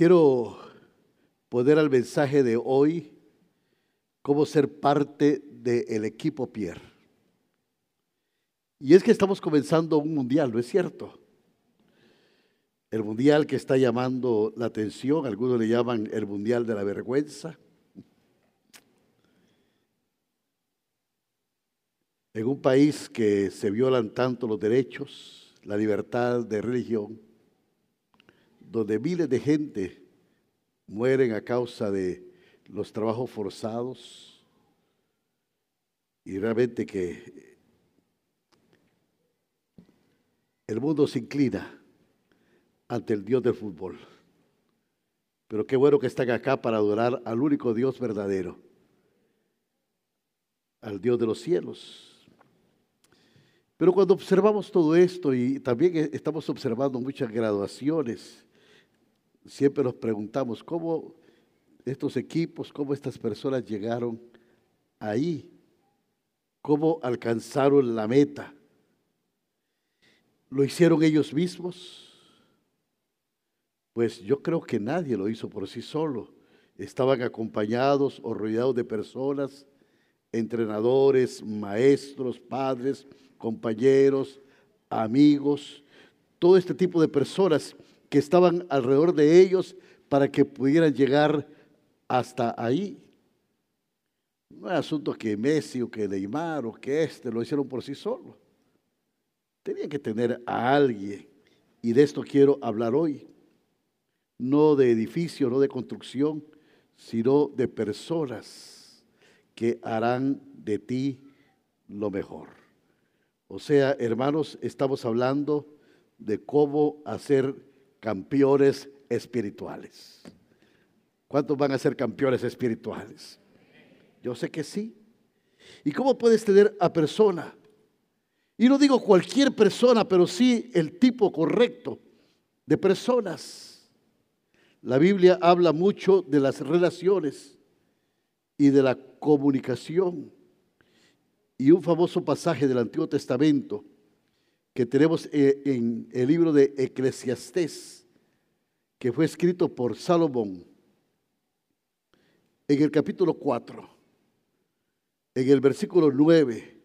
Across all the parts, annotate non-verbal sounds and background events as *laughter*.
quiero poner al mensaje de hoy cómo ser parte del equipo Pierre. Y es que estamos comenzando un mundial, ¿no es cierto? El mundial que está llamando la atención, algunos le llaman el mundial de la vergüenza. En un país que se violan tanto los derechos, la libertad de religión, donde miles de gente mueren a causa de los trabajos forzados y realmente que el mundo se inclina ante el Dios del fútbol. Pero qué bueno que están acá para adorar al único Dios verdadero, al Dios de los cielos. Pero cuando observamos todo esto y también estamos observando muchas graduaciones, siempre nos preguntamos cómo estos equipos, cómo estas personas llegaron ahí, cómo alcanzaron la meta. ¿Lo hicieron ellos mismos? Pues yo creo que nadie lo hizo por sí solo. Estaban acompañados o rodeados de personas, entrenadores, maestros, padres, compañeros, amigos, todo este tipo de personas que estaban alrededor de ellos para que pudieran llegar hasta ahí. No es asunto que Messi o que Neymar o que este lo hicieron por sí solo. Tenían que tener a alguien. Y de esto quiero hablar hoy. No de edificio, no de construcción, sino de personas que harán de ti lo mejor. O sea, hermanos, estamos hablando de cómo hacer campeones espirituales. ¿Cuántos van a ser campeones espirituales? Yo sé que sí. ¿Y cómo puedes tener a persona? Y no digo cualquier persona, pero sí el tipo correcto de personas. La Biblia habla mucho de las relaciones y de la comunicación. Y un famoso pasaje del Antiguo Testamento que tenemos eh, en el libro de Eclesiastés, que fue escrito por Salomón, en el capítulo 4, en el versículo 9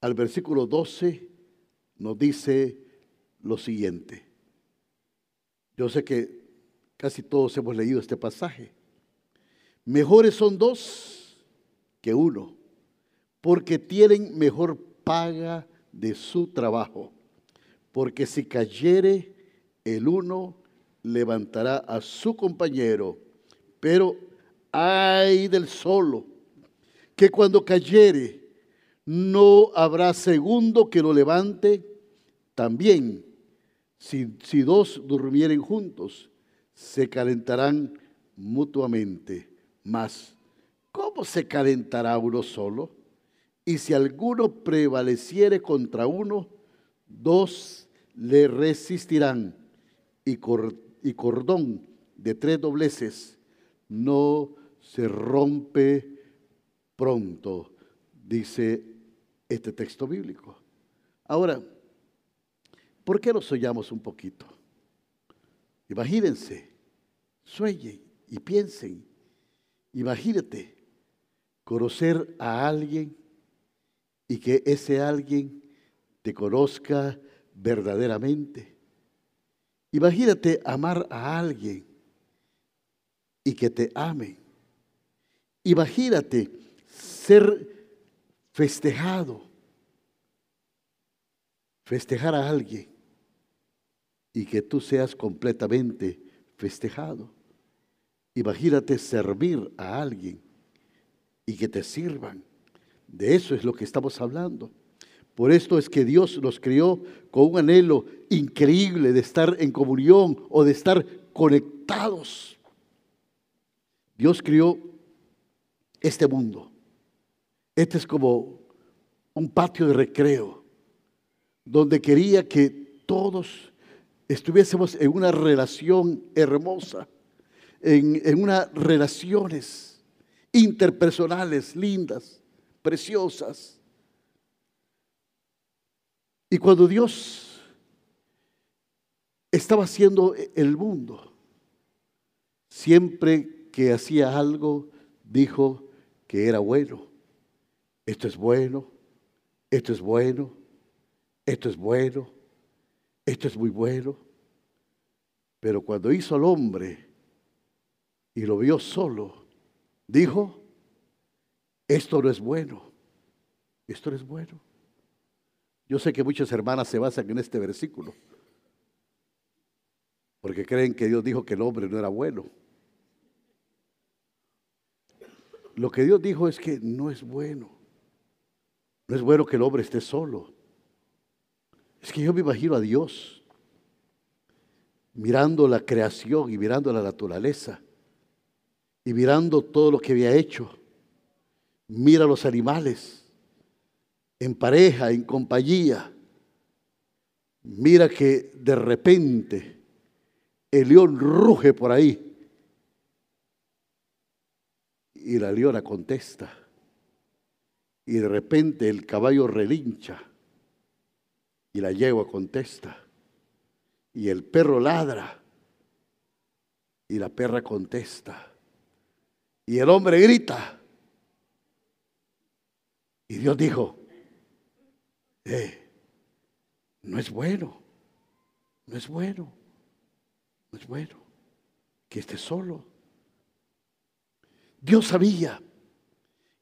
al versículo 12, nos dice lo siguiente. Yo sé que casi todos hemos leído este pasaje. Mejores son dos que uno, porque tienen mejor paga de su trabajo, porque si cayere el uno, levantará a su compañero, pero ay del solo, que cuando cayere no habrá segundo que lo levante, también si, si dos durmieren juntos, se calentarán mutuamente. Mas, ¿cómo se calentará uno solo? Y si alguno prevaleciere contra uno, dos le resistirán. Y, cordón de tres dobleces no se rompe pronto, dice este texto bíblico. Ahora, ¿por qué no soñamos un poquito? Imagínense, sueñen y piensen. Imagínate conocer a alguien y que ese alguien te conozca verdaderamente. Imagínate amar a alguien y que te ame. Imagínate ser festejado, festejar a alguien y que tú seas completamente festejado. Imagínate servir a alguien y que te sirvan. De eso es lo que estamos hablando. Por esto es que Dios nos crió con un anhelo increíble de estar en comunión o de estar conectados. Dios crió este mundo. Este es como un patio de recreo, donde quería que todos estuviésemos en una relación hermosa, en, en unas relaciones interpersonales lindas preciosas. Y cuando Dios estaba haciendo el mundo, siempre que hacía algo, dijo que era bueno. Esto es bueno, esto es bueno, esto es bueno, esto es muy bueno. Pero cuando hizo al hombre y lo vio solo, dijo, esto no es bueno, esto no es bueno. Yo sé que muchas hermanas se basan en este versículo, porque creen que Dios dijo que el hombre no era bueno. Lo que Dios dijo es que no es bueno. No es bueno que el hombre esté solo. Es que yo me imagino a Dios mirando la creación y mirando la naturaleza y mirando todo lo que había hecho. Mira los animales en pareja, en compañía. Mira que de repente el león ruge por ahí y la leona contesta. Y de repente el caballo relincha y la yegua contesta. Y el perro ladra y la perra contesta. Y el hombre grita. Y Dios dijo, eh, no es bueno, no es bueno, no es bueno que esté solo. Dios sabía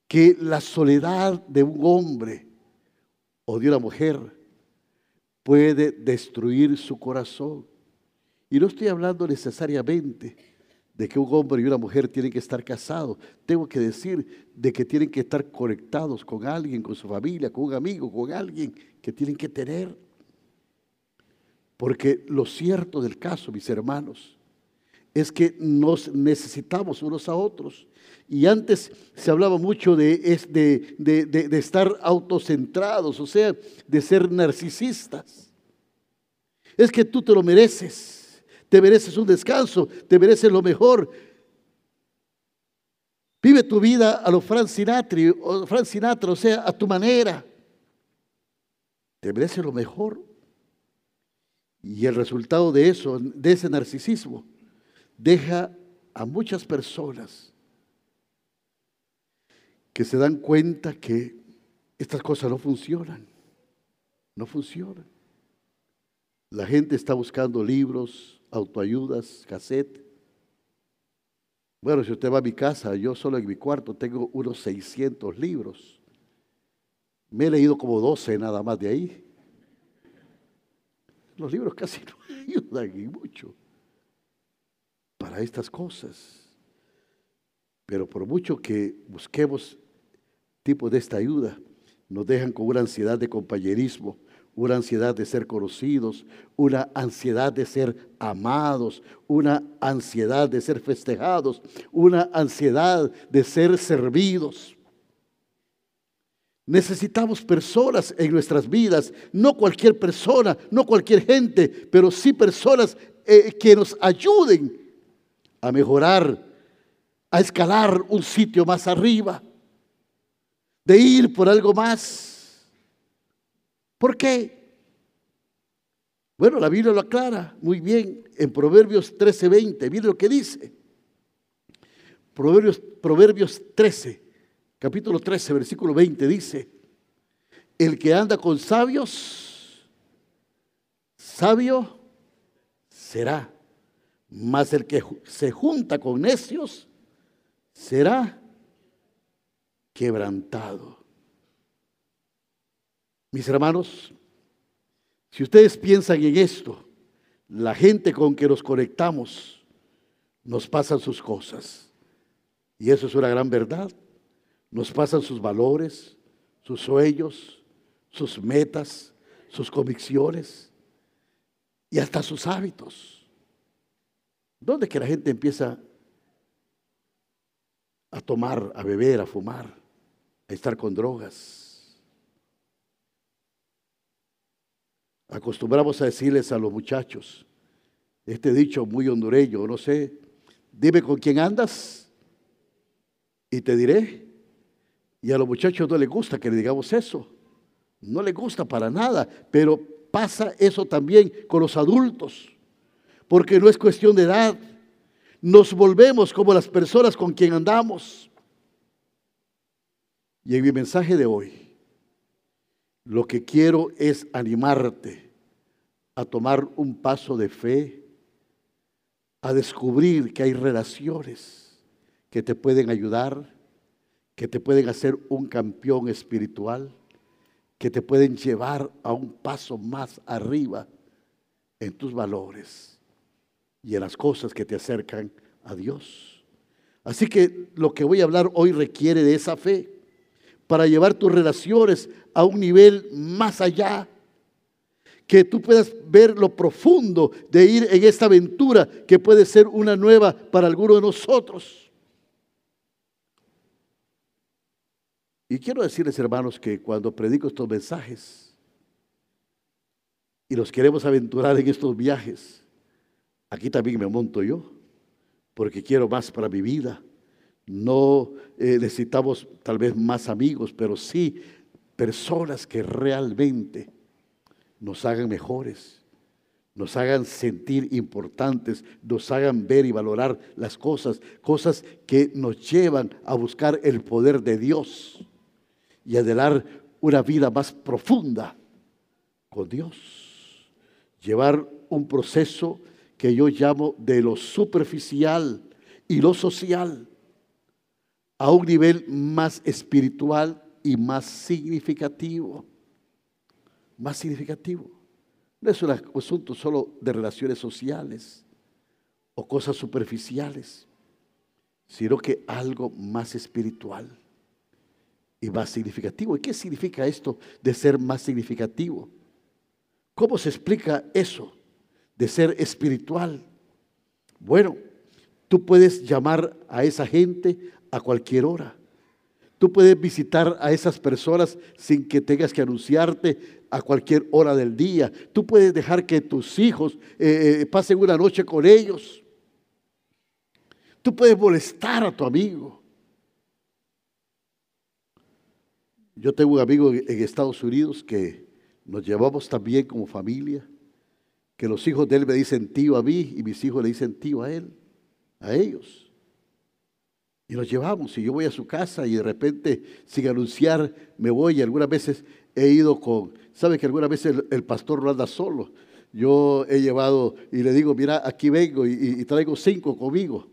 que la soledad de un hombre o de una mujer puede destruir su corazón. Y no estoy hablando necesariamente de que un hombre y una mujer tienen que estar casados. Tengo que decir de que tienen que estar conectados con alguien, con su familia, con un amigo, con alguien que tienen que tener. Porque lo cierto del caso, mis hermanos, es que nos necesitamos unos a otros. Y antes se hablaba mucho de, de, de, estar autocentrados, o sea, de ser narcisistas. Es que tú te lo mereces, te mereces un descanso, te mereces lo mejor. Vive tu vida a lo Frank Sinatra, o, Frank Sinatra, o sea, a tu manera. Te mereces lo mejor. Y el resultado de eso, de ese narcisismo, deja a muchas personas que se dan cuenta que estas cosas no funcionan, no funcionan. La gente está buscando libros, autoayudas, cassette. Bueno, si usted va a mi casa, yo solo en mi cuarto tengo unos 600 libros. Me he leído como 12 nada más de ahí. Los libros casi *laughs* no ayudan mucho para estas cosas. Pero por mucho que busquemos tipo de esta ayuda nos dejan con una ansiedad de compañerismo, una ansiedad de ser conocidos, una ansiedad de ser amados, una ansiedad de ser festejados, una ansiedad de ser servidos. Necesitamos personas en nuestras vidas, no cualquier persona, no cualquier gente, pero sí personas eh, que nos ayuden a mejorar, a escalar un sitio más arriba de ir por algo más. ¿Por qué? Bueno, la Biblia lo aclara muy bien en Proverbios 13:20. Mire lo que dice. Proverbios, Proverbios 13, capítulo 13, versículo 20 dice, el que anda con sabios, sabio será, mas el que se junta con necios será quebrantado. Mis hermanos, si ustedes piensan en esto, la gente con que nos conectamos nos pasan sus cosas. Y eso es una gran verdad. Nos pasan sus valores, sus sueños, sus metas, sus convicciones y hasta sus hábitos. ¿Dónde que la gente empieza a tomar, a beber, a fumar? a estar con drogas. Acostumbramos a decirles a los muchachos, este dicho muy hondureño, no sé, dime con quién andas y te diré. Y a los muchachos no les gusta que le digamos eso, no les gusta para nada, pero pasa eso también con los adultos, porque no es cuestión de edad, nos volvemos como las personas con quien andamos. Y en mi mensaje de hoy, lo que quiero es animarte a tomar un paso de fe, a descubrir que hay relaciones que te pueden ayudar, que te pueden hacer un campeón espiritual, que te pueden llevar a un paso más arriba en tus valores y en las cosas que te acercan a Dios. Así que lo que voy a hablar hoy requiere de esa fe para llevar tus relaciones a un nivel más allá. Que tú puedas ver lo profundo de ir en esta aventura que puede ser una nueva para alguno de nosotros. Y quiero decirles, hermanos, que cuando predico estos mensajes y los queremos aventurar en estos viajes, aquí también me monto yo, porque quiero más para mi vida. No eh, necesitamos tal vez más amigos, pero sí personas que realmente nos hagan mejores, nos hagan sentir importantes, nos hagan ver y valorar las cosas, cosas que nos llevan a buscar el poder de Dios y a dar una vida más profunda con Dios. Llevar un proceso que yo llamo de lo superficial y lo social a un nivel más espiritual y más significativo. Más significativo. No es un asunto solo de relaciones sociales o cosas superficiales, sino que algo más espiritual y más significativo. ¿Y qué significa esto de ser más significativo? ¿Cómo se explica eso de ser espiritual? Bueno, tú puedes llamar a esa gente a cualquier hora. Tú puedes visitar a esas personas sin que tengas que anunciarte a cualquier hora del día. Tú puedes dejar que tus hijos eh, eh, pasen una noche con ellos. Tú puedes molestar a tu amigo. Yo tengo un amigo en Estados Unidos que nos llevamos también como familia, que los hijos de él me dicen tío a mí y mis hijos le dicen tío a él, a ellos. Y nos llevamos, y yo voy a su casa y de repente, sin anunciar, me voy. Y algunas veces he ido con, ¿sabe que algunas veces el, pastor no anda solo? Yo he llevado y le digo, mira, aquí vengo y, traigo cinco conmigo.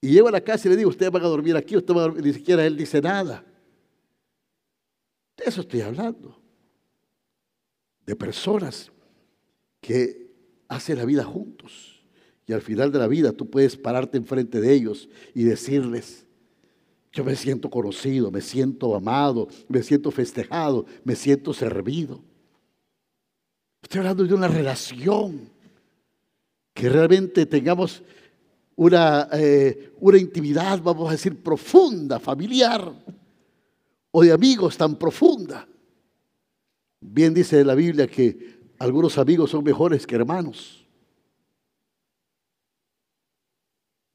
Y llego a la casa y le digo, ustedes van a dormir aquí, usted va a dormir, ni siquiera él dice nada. De eso estoy hablando. De personas que hacen la vida juntos y al final de la vida tú puedes pararte enfrente de ellos y decirles, yo me siento conocido, me siento amado, me siento festejado, me siento servido. Estoy hablando de una relación, que realmente tengamos una, eh, una intimidad, vamos a decir, profunda, familiar, o de amigos tan profunda. Bien dice la Biblia que algunos amigos son mejores que hermanos.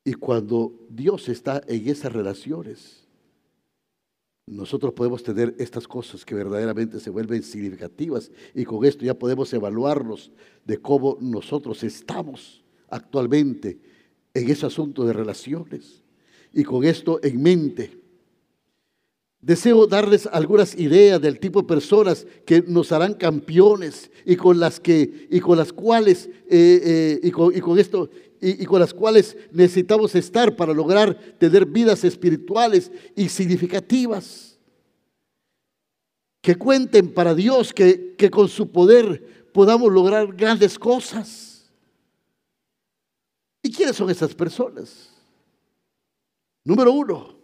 Y cuando Dios está en esas relaciones, nosotros podemos tener estas cosas que verdaderamente se vuelven significativas y con esto ya podemos evaluarnos de cómo nosotros estamos actualmente en ese asunto de relaciones. Y con esto en mente, deseo darles algunas ideas del tipo de personas que nos harán campeones y con las que y con las cuales eh, eh, y, con, y con esto y, con las cuales necesitamos estar para lograr tener vidas espirituales y significativas. Que cuenten para Dios que, que con su poder podamos lograr grandes cosas. ¿Y quiénes son esas personas? Número uno,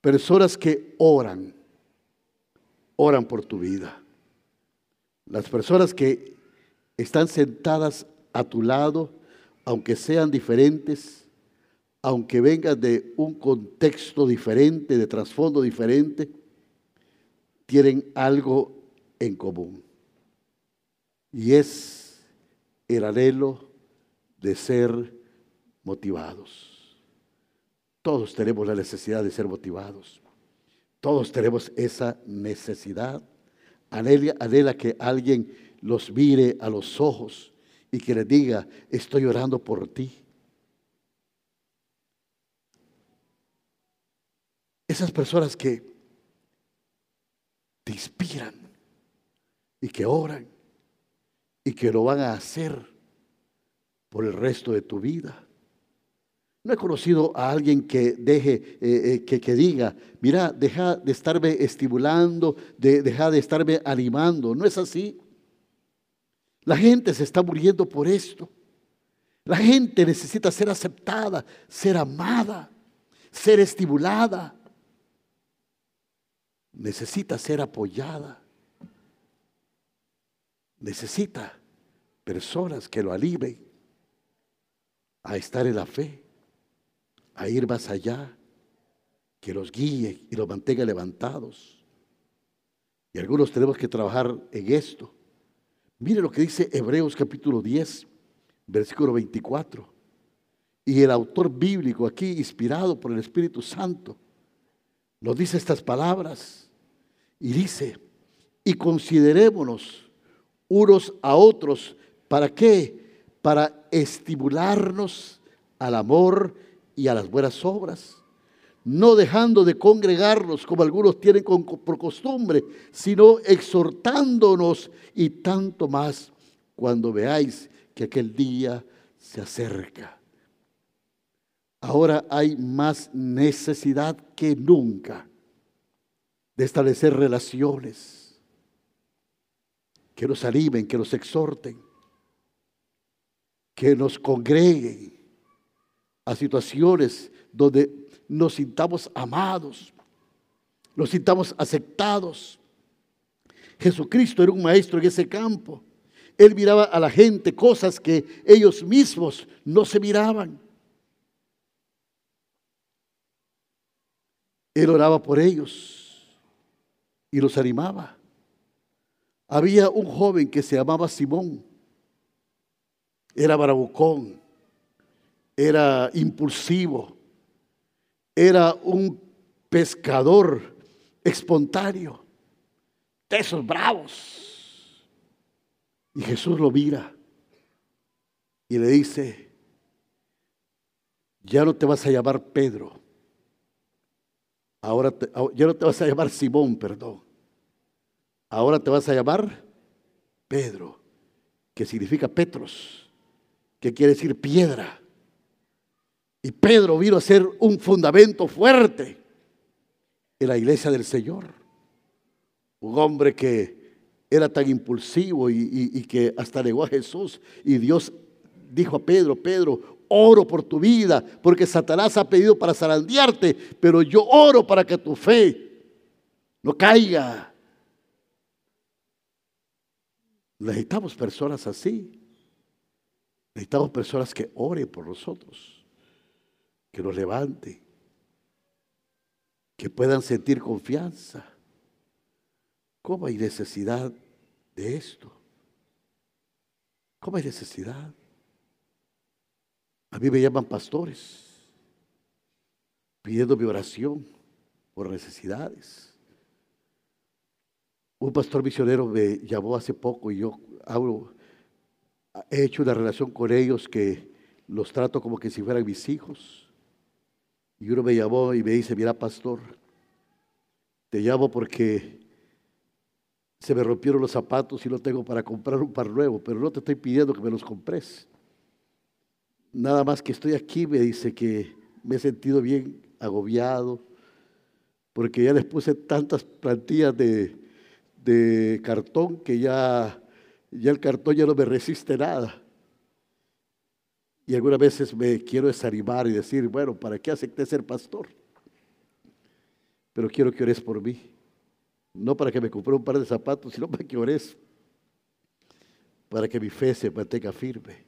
personas que oran, oran por tu vida. Las personas que están sentadas a tu lado, aunque sean diferentes, aunque vengan de un contexto diferente, de trasfondo diferente, tienen algo en común. Y es el anhelo de ser motivados. Todos tenemos la necesidad de ser motivados. Todos tenemos esa necesidad. Anhela, anhela que alguien los mire a los ojos y que les diga, estoy orando por ti. Esas personas que te inspiran y que oran y que lo van a hacer por el resto de tu vida. No he conocido a alguien que deje, eh, eh, que, que, diga, mira, deja de estarme estimulando, de, deja de estarme animando. No es así. La gente se está muriendo por esto. La gente necesita ser aceptada, ser amada, ser estimulada. Necesita ser apoyada. Necesita personas que lo alivien a estar en la fe a ir más allá, que los guíe y los mantenga levantados. Y algunos tenemos que trabajar en esto. Mire lo que dice Hebreos capítulo 10, versículo 24. Y el autor bíblico aquí, inspirado por el Espíritu Santo, nos dice estas palabras y dice, y considerémonos unos a otros, ¿para qué? Para estimularnos al amor y a las buenas obras, no dejando de congregarnos como algunos tienen por costumbre, sino exhortándonos y tanto más cuando veáis que aquel día se acerca. Ahora hay más necesidad que nunca de establecer relaciones que nos animen, que nos exhorten, que nos congreguen a situaciones donde nos sintamos amados, nos sintamos aceptados. Jesucristo era un maestro en ese campo. Él miraba a la gente cosas que ellos mismos no se miraban. Él oraba por ellos y los animaba. Había un joven que se llamaba Simón. Era barabucón era impulsivo, era un pescador espontáneo, de esos bravos. Y Jesús lo mira y le dice, ya no te vas a llamar Pedro, ahora ya no te vas a llamar Simón, perdón, ahora te vas a llamar Pedro, que significa Petros, que quiere decir piedra. Y Pedro vino a ser un fundamento fuerte en la iglesia del Señor. Un hombre que era tan impulsivo y, que hasta negó a Jesús. Y Dios dijo a Pedro, Pedro, oro por tu vida, porque Satanás ha pedido para zarandearte, pero yo oro para que tu fe no caiga. Necesitamos personas así. Necesitamos personas que oren por nosotros que nos levante, que puedan sentir confianza. ¿Cómo hay necesidad de esto? ¿Cómo hay necesidad? A mí me llaman pastores pidiendo mi oración por necesidades. Un pastor misionero me llamó hace poco y yo he hecho una relación con ellos que los trato como que si fueran mis hijos. Y uno me llamó y me dice, mira pastor, te llamo porque se me rompieron los zapatos y no tengo para comprar un par nuevo, pero no te estoy pidiendo que me los compres. Nada más que estoy aquí, me dice que me he sentido bien agobiado, porque ya les puse tantas plantillas de, de cartón que ya, ya el cartón ya no me resiste nada. Y algunas veces me quiero desanimar y decir, bueno, ¿para qué acepté ser pastor? Pero quiero que ores por mí. No para que me compre un par de zapatos, sino para que ores. Para que mi fe se mantenga firme.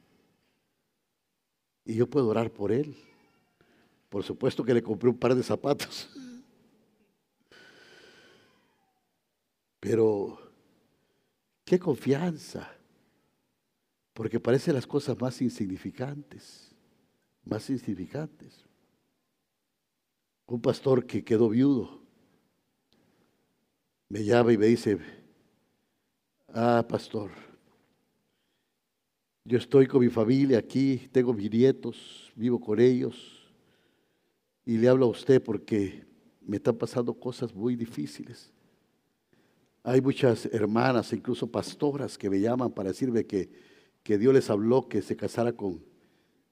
Y yo puedo orar por él. Por supuesto que le compré un par de zapatos. *laughs* Pero, qué confianza porque parecen las cosas más insignificantes, más insignificantes. Un pastor que quedó viudo me llama y me dice, ah, pastor, Yo estoy con mi familia aquí, tengo mis nietos, vivo con ellos y le hablo a usted porque me están pasando cosas muy difíciles. Hay muchas hermanas, incluso pastoras, que me llaman para decirme que, que Dios les habló que se casara con,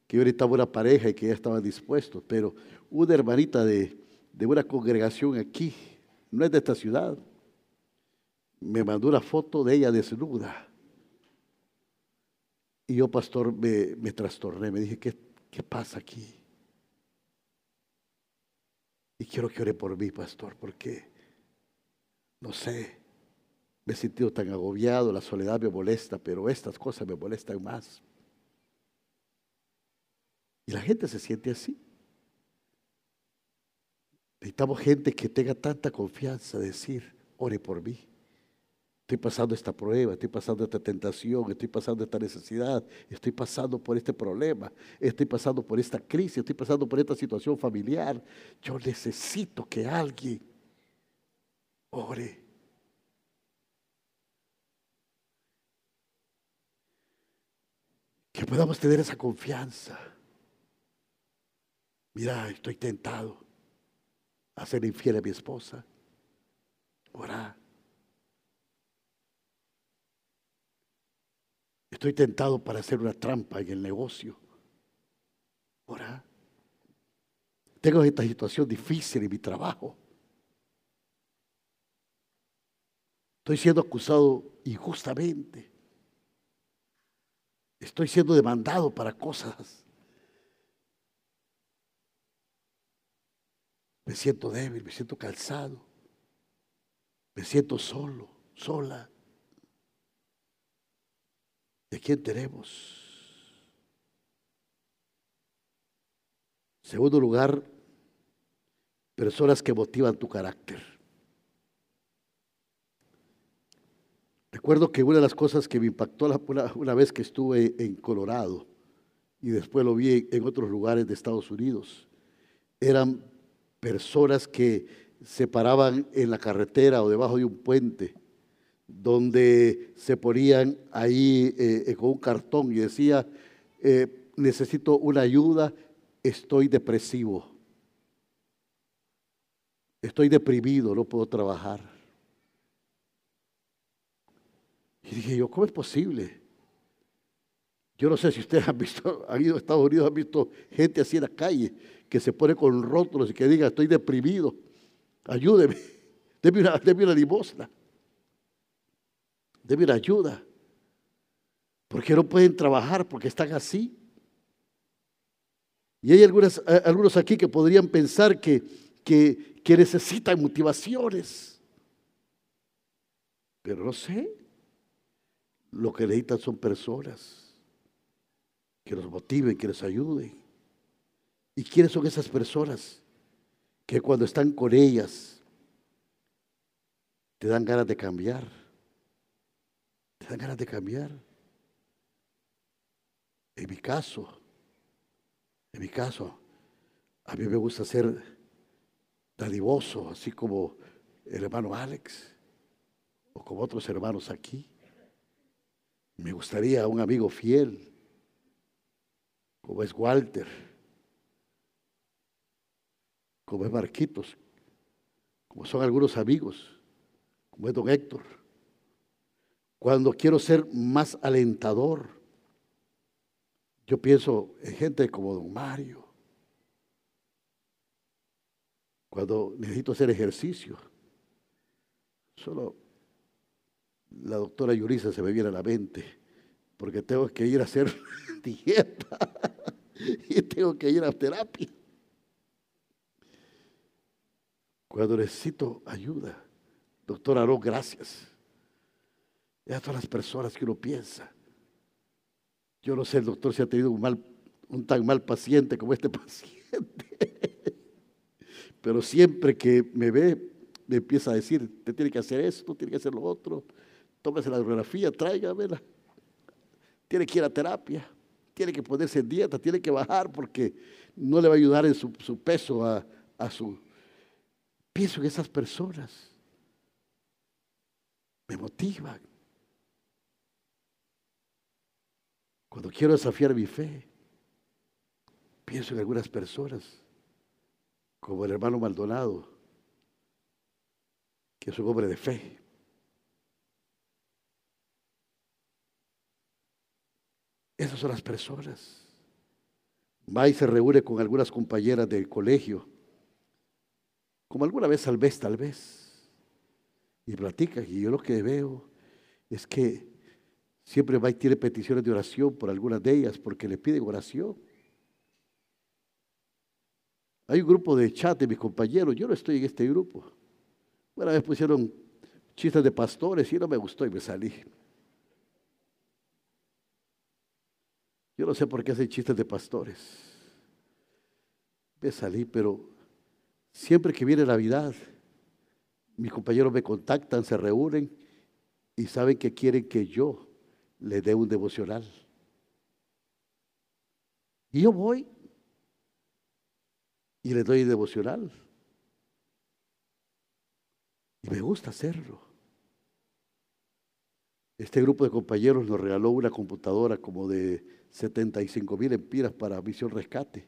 que yo ahorita una pareja y que ya estaba dispuesto. Pero una hermanita de, de una congregación aquí, no es de esta ciudad, me mandó una foto de ella desnuda. Y yo, pastor, me, me trastorné, me dije, ¿qué, ¿qué pasa aquí? Y quiero que ore por mí, pastor, porque, no sé, me he sentido tan agobiado, la soledad me molesta, pero estas cosas me molestan más. Y la gente se siente así. Necesitamos gente que tenga tanta confianza de decir, ore por mí. Estoy pasando esta prueba, estoy pasando esta tentación, estoy pasando esta necesidad, estoy pasando por este problema, estoy pasando por esta crisis, estoy pasando por esta situación familiar. Yo necesito que alguien ore. Que podamos tener esa confianza. Mira, estoy tentado a ser infiel a mi esposa. Ora. Estoy tentado para hacer una trampa en el negocio. Ora. Tengo esta situación difícil en mi trabajo. Estoy siendo acusado injustamente. Estoy siendo demandado para cosas. Me siento débil, me siento cansado. Me siento solo, sola. ¿De quién tenemos? Segundo lugar, personas que motivan tu carácter. Recuerdo que una de las cosas que me impactó una, vez que estuve en Colorado y después lo vi en otros lugares de Estados Unidos, eran personas que se paraban en la carretera o debajo de un puente, donde se ponían ahí eh, eh, con un cartón y decía, eh, necesito una ayuda, estoy depresivo, estoy deprimido, no puedo trabajar. Y dije yo, ¿cómo es posible? Yo no sé si ustedes han visto, han ido a Estados Unidos, han visto gente así en la calle que se pone con rótulos y que diga, estoy deprimido, ayúdeme, *laughs* déme una, déme una limosna, déme una ayuda. Porque no pueden trabajar, porque están así. Y hay algunos aquí que podrían pensar que, que, que necesitan motivaciones. Pero no sé. Lo que necesitan son personas que los motiven, que les ayuden. ¿Y quiénes son esas personas? Que cuando están con ellas te dan ganas de cambiar. Te dan ganas de cambiar. En mi caso, en mi caso, a mí me gusta ser dadivoso, así como el hermano Alex o como otros hermanos aquí. Me gustaría un amigo fiel, como es Walter, como es Marquitos, como son algunos amigos, como es don Héctor. Cuando quiero ser más alentador, yo pienso en gente como don Mario. Cuando necesito hacer ejercicio, solo la doctora Yurisa se me viene a la mente, porque tengo que ir a hacer *laughs* dieta y tengo que ir a terapia. Cuando necesito ayuda, doctora, no, gracias. Y a todas las personas que uno piensa. Yo no sé, el doctor, si ha tenido un, mal, un tan mal paciente como este *laughs* paciente. Pero siempre que me ve, me empieza a decir, te tiene que hacer esto, tiene que hacer lo otro tómese la radiografía, tráigamela. Tiene que ir a terapia, tiene que ponerse en dieta, tiene que bajar porque no le va a ayudar en su, peso a, a su... Pienso en esas personas. Me motivan. Cuando quiero desafiar mi fe, pienso en algunas personas, como el hermano Maldonado, que es un hombre de fe. Esas son las personas. Va se reúne con algunas compañeras del colegio, como alguna vez al vez, tal vez, y platica. Y yo lo que veo es que siempre va y tiene peticiones de oración por algunas de ellas, porque le piden oración. Hay un grupo de chat de mis compañeros, yo no estoy en este grupo. Una vez pusieron chistes de pastores y no me gustó y me salí. Yo no sé por qué hacen chistes de pastores. Me salí, pero siempre que viene Navidad, mis compañeros me contactan, se reúnen y saben que quieren que yo les dé un devocional. Y yo voy y les doy devocional. Y me gusta hacerlo. Este grupo de compañeros nos regaló una computadora como de 75 mil empiras para Misión Rescate.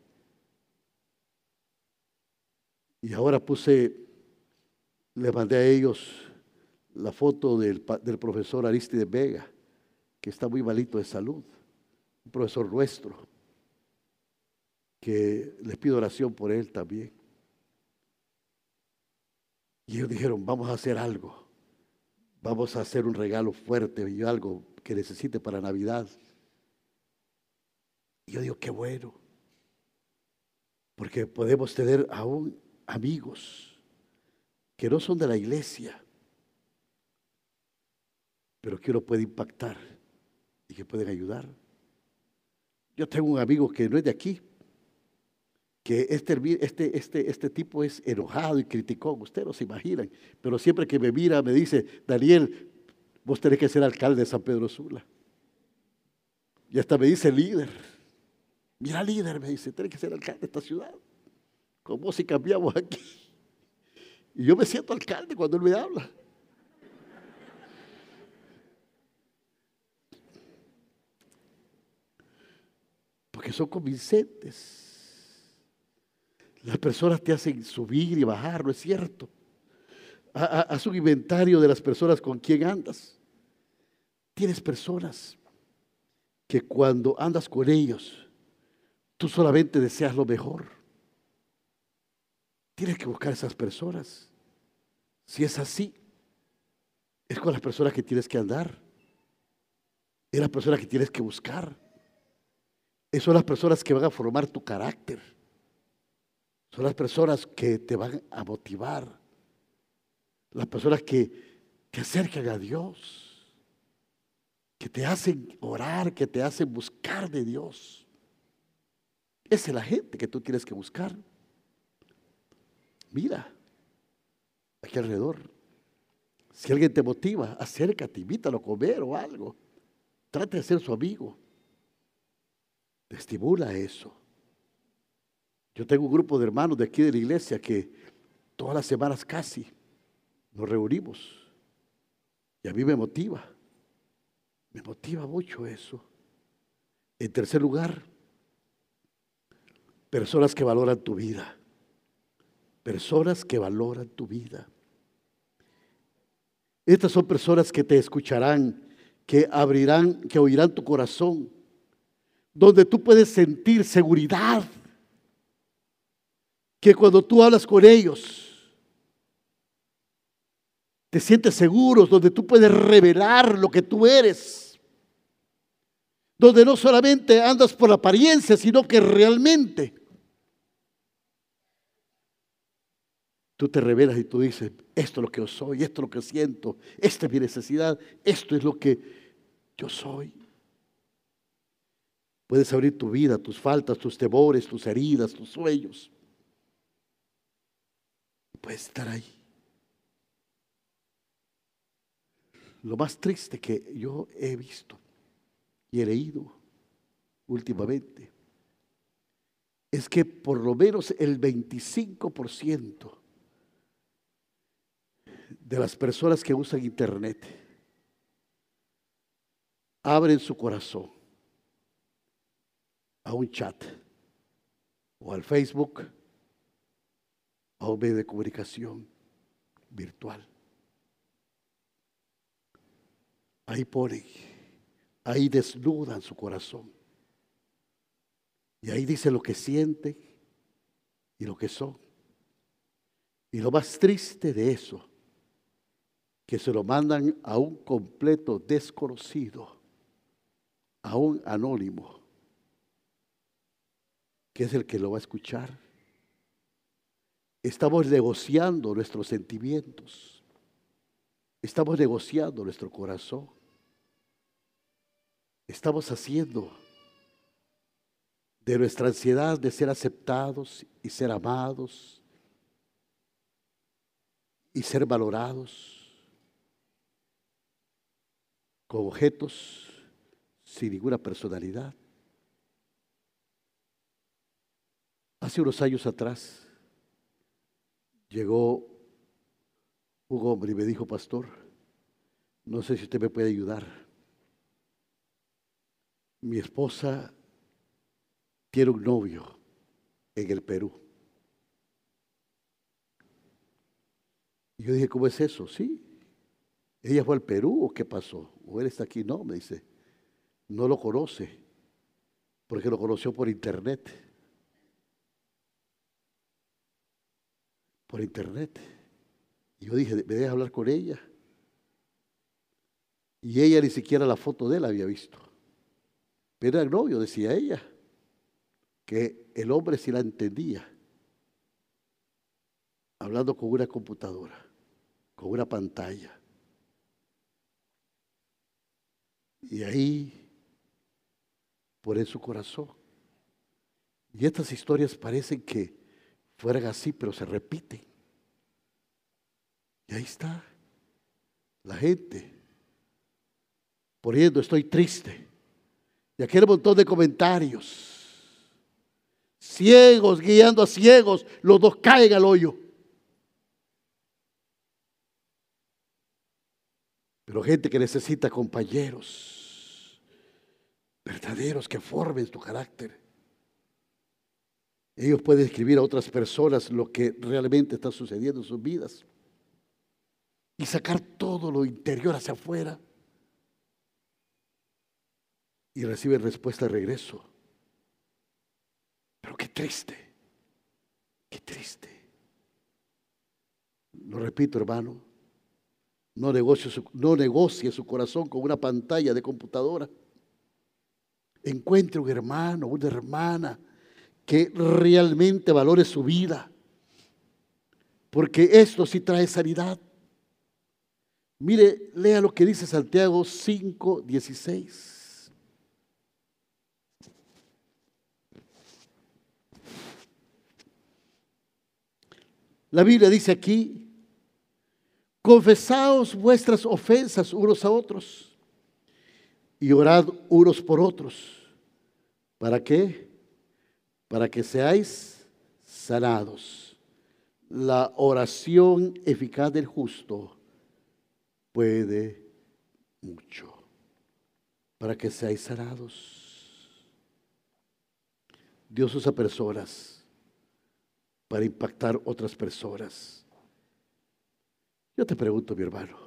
Y ahora puse, le mandé a ellos la foto del, profesor Aristides Vega, que está muy malito de salud, un profesor nuestro, que les pido oración por él también. Y ellos dijeron, vamos a hacer algo, vamos a hacer un regalo fuerte y algo que necesite para Navidad. Y yo digo, qué bueno. Porque podemos tener aún amigos que no son de la iglesia, pero que uno puede impactar y que pueden ayudar. Yo tengo un amigo que no es de aquí, que este, este, este, este tipo es enojado y criticó, ustedes no se imaginan, pero siempre que me mira me dice, Daniel, vos tenés que ser alcalde de San Pedro Sula. Y hasta me dice líder. Mira, líder, me dice, tiene que ser alcalde de esta ciudad. ¿Cómo si cambiamos aquí? Y yo me siento alcalde cuando él me habla. Porque son convincentes. Las personas te hacen subir y bajar, ¿no es cierto? Haz un inventario de las personas con quien andas. Tienes personas que cuando andas con ellos, Tú solamente deseas lo mejor. Tienes que buscar esas personas. Si es así, es con las personas que tienes que andar. Es las personas que tienes que buscar. Es son las personas que van a formar tu carácter. Son las personas que te van a motivar. Las personas que te acercan a Dios. Que te hacen orar, que te hacen buscar de Dios. Esa es la gente que tú tienes que buscar. Mira, aquí alrededor. Si alguien te motiva, acércate, invítalo a comer o algo. Trate de ser su amigo. Te estimula eso. Yo tengo un grupo de hermanos de aquí de la iglesia que todas las semanas casi nos reunimos. Y a mí me motiva. Me motiva mucho eso. En tercer lugar, Personas que valoran tu vida. Personas que valoran tu vida. Estas son personas que te escucharán, que abrirán, que oirán tu corazón, donde tú puedes sentir seguridad. Que cuando tú hablas con ellos, te sientes seguros, donde tú puedes revelar lo que tú eres. Donde no solamente andas por apariencia, sino que realmente Tú te revelas y tú dices, esto es lo que yo soy, esto es lo que siento, esta es mi necesidad, esto es lo que yo soy. Puedes abrir tu vida, tus faltas, tus temores, tus heridas, tus sueños. Puedes estar ahí. Lo más triste que yo he visto y he leído últimamente es que por lo menos el 25% de las personas que usan Internet abren su corazón a un chat o al Facebook, a un medio de comunicación virtual. Ahí ponen, ahí desnudan su corazón. Y ahí dice lo que sienten y lo que son. Y lo más triste de eso, que se lo mandan a un completo desconocido, a un anónimo, que es el que lo va a escuchar. Estamos negociando nuestros sentimientos. Estamos negociando nuestro corazón. Estamos haciendo de nuestra ansiedad de ser aceptados y ser amados y ser valorados con objetos sin ninguna personalidad. Hace unos años atrás llegó un hombre y me dijo, pastor, no sé si usted me puede ayudar. Mi esposa tiene un novio en el Perú. Y yo dije, ¿cómo es eso? Sí. ¿Ella fue al Perú o qué pasó? ¿O él está aquí? No, me dice. No lo conoce, porque lo conoció por internet. Por internet. Y yo dije, ¿me dejas hablar con ella? Y ella ni siquiera la foto de él había visto. Pero era el novio, decía ella que el hombre sí la entendía, hablando con una computadora, con una pantalla. Y ahí, por en su corazón. Y estas historias parecen que fueran así, pero se repiten. Y ahí está la gente poniendo, estoy triste. Y aquel montón de comentarios ciegos guiando a ciegos, los dos caen al hoyo. Pero gente que necesita compañeros verdaderos que formen tu carácter. Ellos pueden escribir a otras personas lo que realmente está sucediendo en sus vidas y sacar todo lo interior hacia afuera y reciben respuesta de regreso. Pero qué triste, qué triste. Lo repito, hermano, no negocie, su, no negocie su corazón con una pantalla de computadora. Encuentre un hermano, una hermana que realmente valore su vida. Porque esto sí trae sanidad. Mire, lea lo que dice Santiago 5, 16. La Biblia dice aquí, confesaos vuestras ofensas unos a otros y orad unos por otros. ¿Para qué? Para que seáis sanados. La oración eficaz del justo puede mucho. Para que seáis sanados. Dios usa personas para impactar otras personas. Yo te pregunto, mi hermano,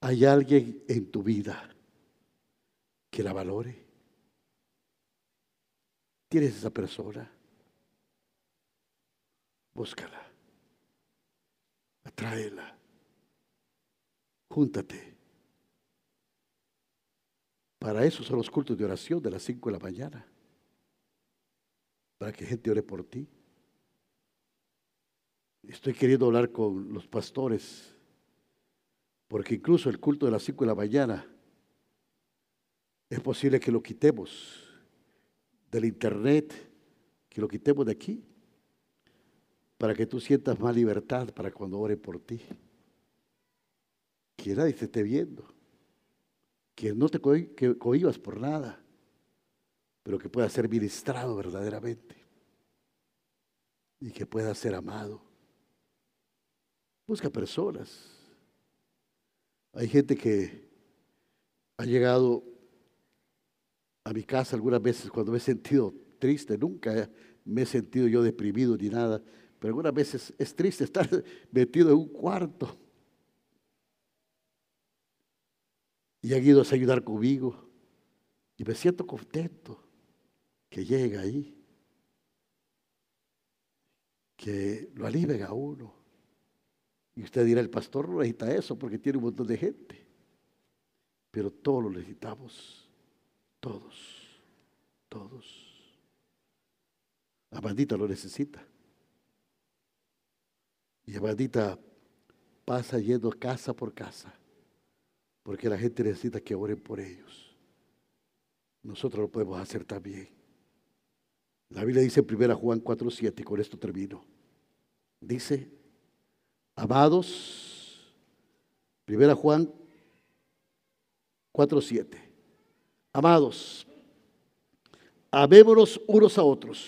¿hay alguien en tu vida que la valore? ¿Tienes esa persona? Búscala, atráela, júntate. Para eso son los cultos de oración de las 5 de la mañana. Para que gente ore por ti. Estoy queriendo hablar con los pastores, porque incluso el culto de las 5 de la mañana es posible que lo quitemos del internet, que lo quitemos de aquí, para que tú sientas más libertad para cuando ore por ti. Que nadie te esté viendo, que no te cohibas por nada, pero que pueda ser ministrado verdaderamente y que pueda ser amado. Busca personas. Hay gente que ha llegado a mi casa algunas veces cuando me he sentido triste, nunca me he sentido yo deprimido ni nada, pero algunas veces es triste estar *laughs* metido en un cuarto. Y han ido a ayudar conmigo y me siento contento que llega ahí, que lo aliven a uno. Y usted dirá, el pastor no necesita eso porque tiene un montón de gente. Pero todos lo necesitamos. Todos. Todos. Amandita lo necesita. Y Amandita pasa yendo casa por casa. Porque la gente necesita que oren por ellos. Nosotros lo podemos hacer también. La Biblia dice en 1 Juan 4:7, y con esto termino. Dice, amados, 1 Juan 4:7, amados, amémonos unos a otros,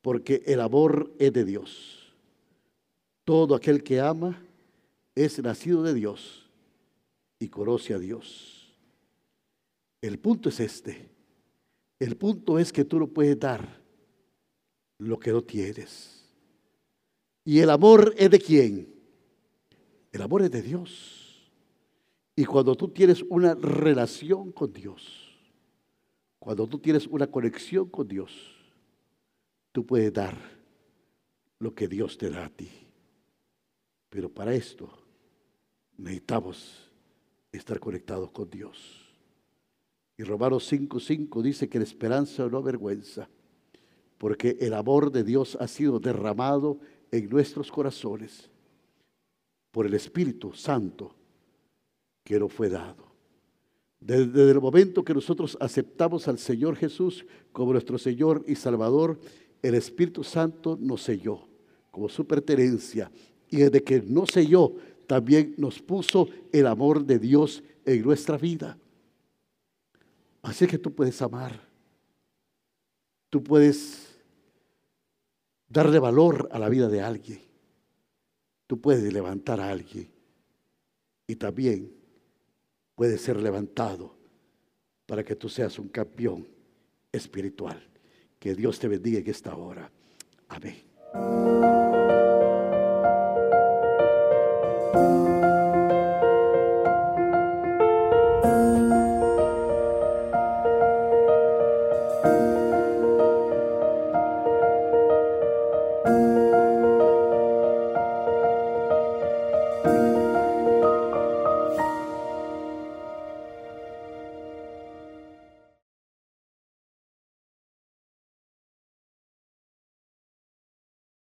porque el amor es de Dios. Todo aquel que ama es nacido de Dios y conoce a Dios. El punto es este. El punto es que tú no puedes dar lo que no tienes. ¿Y el amor es de quién? El amor es de Dios. Y cuando tú tienes una relación con Dios, cuando tú tienes una conexión con Dios, tú puedes dar lo que Dios te da a ti. Pero para esto necesitamos estar conectados con Dios. Y Romanos 5:5 dice que la esperanza no avergüenza, porque el amor de Dios ha sido derramado en nuestros corazones por el Espíritu Santo que nos fue dado. Desde el momento que nosotros aceptamos al Señor Jesús como nuestro Señor y Salvador, el Espíritu Santo nos selló como su pertenencia. Y desde que nos selló, también nos puso el amor de Dios en nuestra vida. Así que tú puedes amar. Tú puedes darle valor a la vida de alguien. Tú puedes levantar a alguien. Y también puedes ser levantado para que tú seas un campeón espiritual. Que Dios te bendiga en esta hora. Amén.